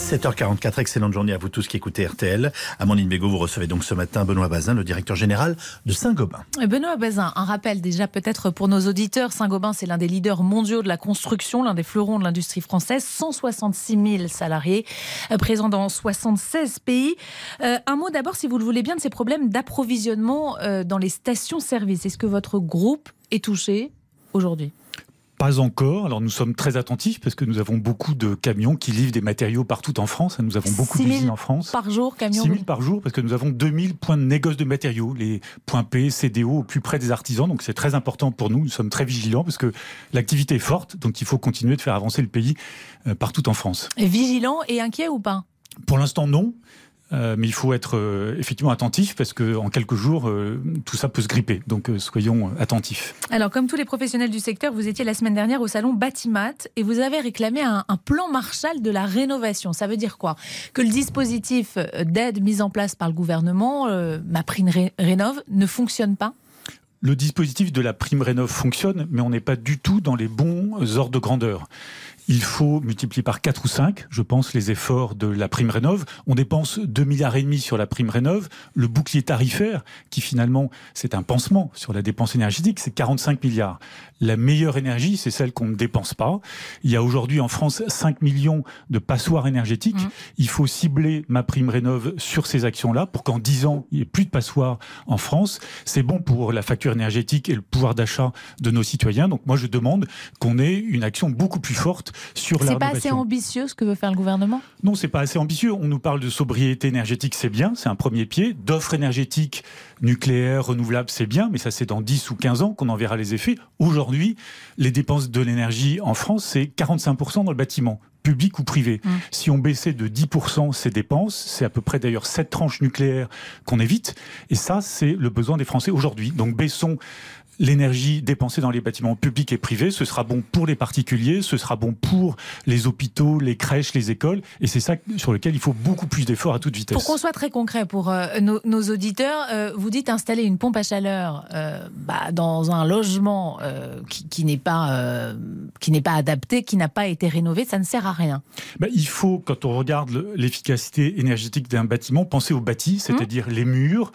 7h44, excellente journée à vous tous qui écoutez RTL. Amandine Bégaud, vous recevez donc ce matin Benoît Bazin, le directeur général de Saint-Gobain. Benoît Bazin, un rappel déjà peut-être pour nos auditeurs. Saint-Gobain, c'est l'un des leaders mondiaux de la construction, l'un des fleurons de l'industrie française. 166 000 salariés euh, présents dans 76 pays. Euh, un mot d'abord, si vous le voulez bien, de ces problèmes d'approvisionnement euh, dans les stations-service. Est-ce que votre groupe est touché aujourd'hui? Pas encore. Alors nous sommes très attentifs parce que nous avons beaucoup de camions qui livrent des matériaux partout en France. Nous avons beaucoup d'usines en France. Par jour, camions 6 000 par jour parce que nous avons 2000 points de négoce de matériaux, les points P, CDO au plus près des artisans. Donc c'est très important pour nous. Nous sommes très vigilants parce que l'activité est forte. Donc il faut continuer de faire avancer le pays euh, partout en France. Vigilant et inquiet ou pas? Pour l'instant non. Euh, mais il faut être euh, effectivement attentif parce que en quelques jours, euh, tout ça peut se gripper. Donc soyons attentifs. Alors, comme tous les professionnels du secteur, vous étiez la semaine dernière au salon Batimat et vous avez réclamé un, un plan Marshall de la rénovation. Ça veut dire quoi? Que le dispositif d'aide mis en place par le gouvernement, ma prime rénov, ne fonctionne pas? Le dispositif de la prime rénov fonctionne, mais on n'est pas du tout dans les bons ordres de grandeur il faut multiplier par 4 ou 5, je pense, les efforts de la prime rénov. On dépense 2 milliards et demi sur la prime rénov. Le bouclier tarifaire, qui finalement, c'est un pansement sur la dépense énergétique, c'est 45 milliards. La meilleure énergie, c'est celle qu'on ne dépense pas. Il y a aujourd'hui en France 5 millions de passoires énergétiques. Mmh. Il faut cibler ma prime rénov sur ces actions-là pour qu'en 10 ans, il n'y ait plus de passoires en France. C'est bon pour la facture énergétique et le pouvoir d'achat de nos citoyens. Donc moi, je demande qu'on ait une action beaucoup plus forte c'est pas assez ambitieux ce que veut faire le gouvernement? Non, c'est pas assez ambitieux. On nous parle de sobriété énergétique, c'est bien, c'est un premier pied. D'offres énergétiques nucléaires, renouvelables, c'est bien, mais ça c'est dans 10 ou 15 ans qu'on en verra les effets. Aujourd'hui, les dépenses de l'énergie en France, c'est 45% dans le bâtiment public ou privé. Mmh. Si on baissait de 10% ces dépenses, c'est à peu près d'ailleurs 7 tranches nucléaires qu'on évite. Et ça, c'est le besoin des Français aujourd'hui. Donc baissons l'énergie dépensée dans les bâtiments publics et privés, ce sera bon pour les particuliers, ce sera bon pour les hôpitaux, les crèches, les écoles, et c'est ça sur lequel il faut beaucoup plus d'efforts à toute vitesse. Pour qu'on soit très concret pour euh, nos, auditeurs, euh, vous dites installer une pompe à chaleur euh, bah, dans un logement qui, n'est pas qui n'est pas adapté, qui n'a pas été rénové, ça ne sert à rien. Bah, il faut, quand on regarde l'efficacité énergétique d'un bâtiment, penser au bâti, c'est-à-dire les murs,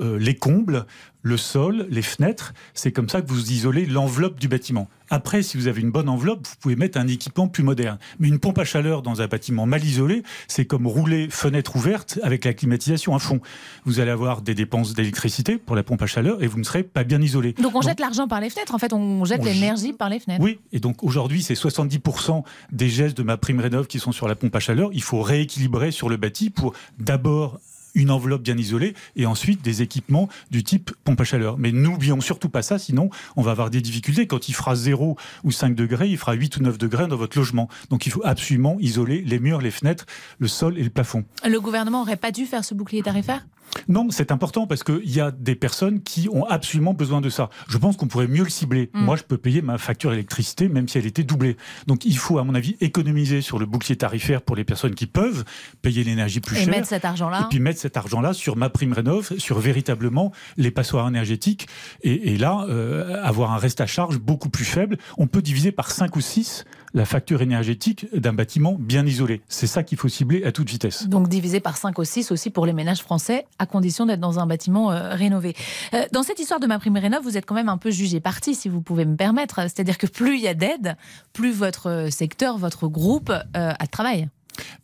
les combles, le sol, les fenêtres. C'est comme ça que vous isolez l'enveloppe du bâtiment. Après, si vous avez une bonne enveloppe, vous pouvez mettre un équipement plus moderne. Mais une pompe à chaleur dans un bâtiment mal isolé, c'est comme rouler fenêtre ouverte avec la climatisation à fond. Vous allez avoir des dépenses d'électricité pour la pompe à chaleur et vous ne serez pas bien isolé. Donc on jette l'argent par les fenêtres, en fait, on jette l'énergie par les fenêtres. Oui, et donc aujourd'hui, c'est 70% des gestes de ma prime rénov qui sont sur la pompe à chaleur. Il faut rééquilibrer sur le bâti pour d'abord une enveloppe bien isolée et ensuite des équipements du type pompe à chaleur. Mais n'oublions surtout pas ça, sinon on va avoir des difficultés. Quand il fera 0 ou 5 degrés, il fera 8 ou 9 degrés dans votre logement. Donc il faut absolument isoler les murs, les fenêtres, le sol et le plafond. Le gouvernement n'aurait pas dû faire ce bouclier tarifaire? Non, c'est important parce qu'il y a des personnes qui ont absolument besoin de ça. Je pense qu'on pourrait mieux le cibler. Mm. Moi, je peux payer ma facture d'électricité même si elle était doublée. Donc il faut, à mon avis, économiser sur le bouclier tarifaire pour les personnes qui peuvent payer l'énergie plus et chère. Et mettre cet argent-là. Et puis mettre cet argent-là sur ma prime rénov, sur véritablement les passoires énergétiques. Et, là, euh, avoir un reste à charge beaucoup plus faible. On peut diviser par 5 ou 6 la facture énergétique d'un bâtiment bien isolé. C'est ça qu'il faut cibler à toute vitesse. Donc diviser par 5 ou 6 aussi pour les ménages français, à condition d'être dans un bâtiment euh, rénové. Euh, dans cette histoire de ma prime rénov, vous êtes quand même un peu jugé parti, si vous pouvez me permettre. C'est-à-dire que plus il y a d'aide, plus votre secteur, votre groupe a de travail.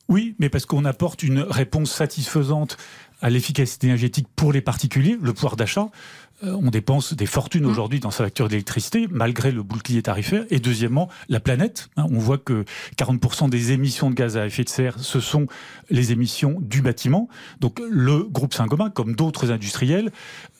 Oui, mais parce qu'on apporte une réponse satisfaisante à l'efficacité énergétique pour les particuliers, le pouvoir d'achat. Euh, on dépense des fortunes mmh. aujourd'hui dans sa facture d'électricité, malgré le bouclier tarifaire. Et deuxièmement, la planète. Hein, on voit que 40% des émissions de gaz à effet de serre, ce sont les émissions du bâtiment. Donc le groupe Saint-Gobain, comme d'autres industriels,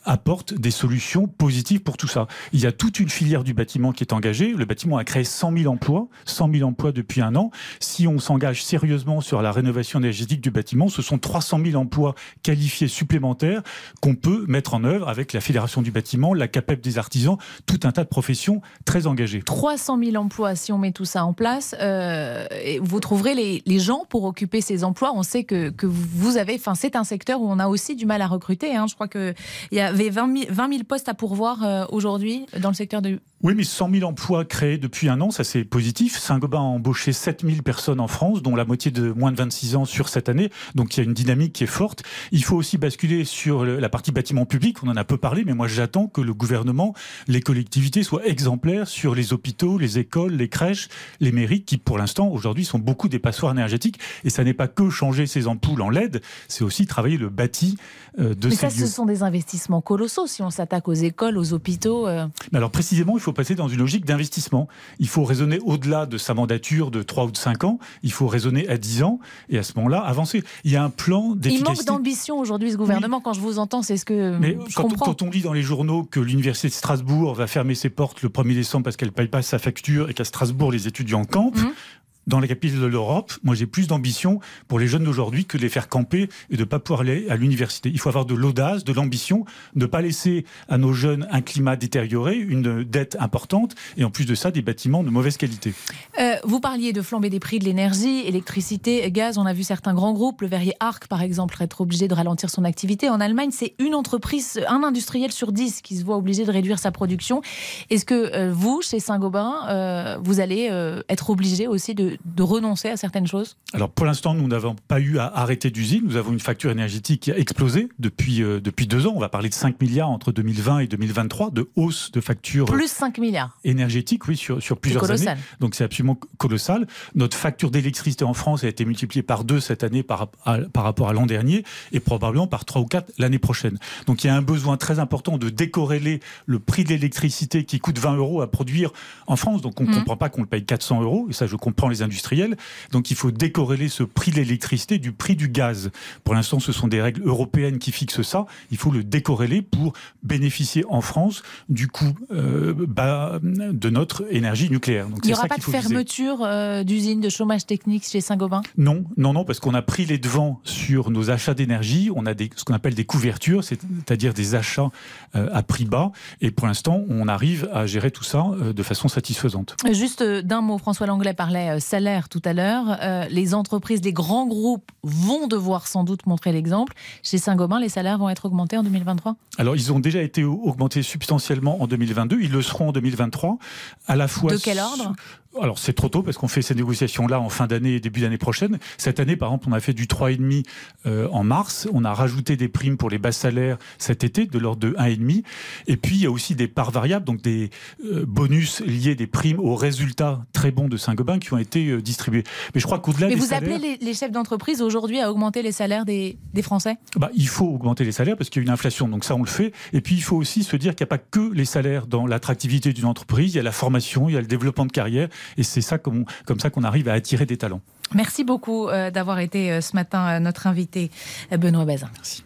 apporte des solutions positives pour tout ça. Il y a toute une filière du bâtiment qui est engagée. Le bâtiment a créé 100 000 emplois, 100 000 emplois depuis un an. Si on s'engage sérieusement sur la rénovation énergétique du bâtiment, ce sont 300 000 emplois qualifiés supplémentaires qu'on peut mettre en œuvre avec la Fédération du bâtiment, la CAPEP des artisans, tout un tas de professions très engagées. 300 000 emplois, si on met tout ça en place, euh, vous trouverez les, gens pour occuper ces emplois. On sait que, que vous avez, enfin c'est un secteur où on a aussi du mal à recruter. Hein. Je crois qu'il y a avez 20 000, postes à pourvoir aujourd'hui dans le secteur de oui, mais 100 000 emplois créés depuis un an, ça c'est positif. Saint-Gobain a embauché 7 000 personnes en France, dont la moitié de moins de 26 ans sur cette année. Donc il y a une dynamique qui est forte. Il faut aussi basculer sur la partie bâtiment public. On en a peu parlé, mais moi j'attends que le gouvernement, les collectivités soient exemplaires sur les hôpitaux, les écoles, les crèches, les mairies, qui pour l'instant aujourd'hui sont beaucoup des passoires énergétiques. Et ça n'est pas que changer ces ampoules en LED, c'est aussi travailler le bâti euh, de mais ces ça, ce sont des investissements colossaux si on s'attaque aux écoles, aux hôpitaux. Euh. Mais alors précisément, il faut passer dans une logique d'investissement. Il faut raisonner au-delà de sa mandature de 3 ou de 5 ans. Il faut raisonner à 10 ans et à ce moment-là, avancer. Il y a un plan d'efficacité. Il manque d'ambition aujourd'hui, ce gouvernement. Quand je vous entends, c'est ce que Mais je quand, comprends. quand on lit dans les journaux que l'Université de Strasbourg va fermer ses portes le 1er décembre parce qu'elle ne paye pas sa facture et qu'à Strasbourg, les étudiants campent, Mmh dans la capitale de l'Europe, moi j'ai plus d'ambition pour les jeunes d'aujourd'hui que de les faire camper et de ne pas pouvoir aller à l'université. Il faut avoir de l'audace, de l'ambition, ne pas laisser à nos jeunes un climat détérioré, une dette importante et en plus de ça des bâtiments de mauvaise qualité. Euh, vous parliez de flamber des prix de l'énergie, électricité, gaz. On a vu certains grands groupes, le verrier Arc par exemple, être obligé de ralentir son activité. En Allemagne, c'est une entreprise, un industriel sur dix qui se voit obligé de réduire sa production. Est-ce que euh, vous, chez Saint-Gobain, euh, vous allez être obligé aussi de de renoncer à certaines choses Alors pour l'instant, nous n'avons pas eu à arrêter d'usine. Nous avons une facture énergétique qui a explosé depuis, euh, depuis deux ans. On va parler de 5 milliards entre 2020 et 2023 de hausse de factures Plus 5 milliards. énergétiques, oui, sur, sur plusieurs colossal. années. Donc c'est absolument colossal. Notre facture d'électricité en France a été multipliée par deux cette année par, à- par rapport à l'an dernier et probablement par trois ou quatre l'année prochaine. Donc il y a un besoin très important de décorréler le prix de l'électricité qui coûte 20 euros à produire en France. Donc on ne Mhm. comprend pas qu'on le paye 400 euros, et ça je comprends les industriels. Donc il faut décorréler ce prix de l'électricité du prix du gaz. Pour l'instant, ce sont des règles européennes qui fixent ça. Il faut le décorréler pour bénéficier en France du coût euh, bas de notre énergie nucléaire. Donc Il n'y aura pas de fermeture euh, d'usines, de chômage technique chez Saint-Gobain? Non, non, non, parce qu'on a pris les devants sur nos achats d'énergie. On a des, ce qu'on appelle des couvertures, c'est-à-dire des achats euh, à prix bas. Et pour l'instant, on arrive à gérer tout ça euh, de façon satisfaisante. Juste d'un mot, François Langlais parlait euh, salaire tout à l'heure. Euh, les entreprises, les grands groupes vont devoir sans doute montrer l'exemple. Chez Saint-Gobain, les salaires vont être augmentés en 2023 Alors, ils ont déjà été augmentés substantiellement en 2022. Ils le seront en 2023. À la fois De quel ordre? Alors c'est trop tôt parce qu'on fait ces négociations-là en fin d'année et début d'année prochaine. Cette année, par exemple, on a fait du 3,5 euh, en mars. On a rajouté des primes pour les bas salaires cet été de l'ordre de 1,5. Et puis il y a aussi des parts variables, donc des euh, bonus liés, des primes aux résultats très bons de Saint-Gobain qui ont été euh, distribués. Mais je crois qu'au-delà Mais des vous salaires, appelez les, les chefs d'entreprise aujourd'hui à augmenter les salaires des, des Français? Bah, il faut augmenter les salaires parce qu'il y a une inflation. Donc ça, on le fait. Et puis il faut aussi se dire qu'il n'y a pas que les salaires dans l'attractivité d'une entreprise. Il y a la formation, il y a le développement de carrière. Et c'est ça comme, comme ça qu'on arrive à attirer des talents. Merci beaucoup euh, d'avoir été euh, ce matin euh, notre invité, Benoît Bazin. Merci.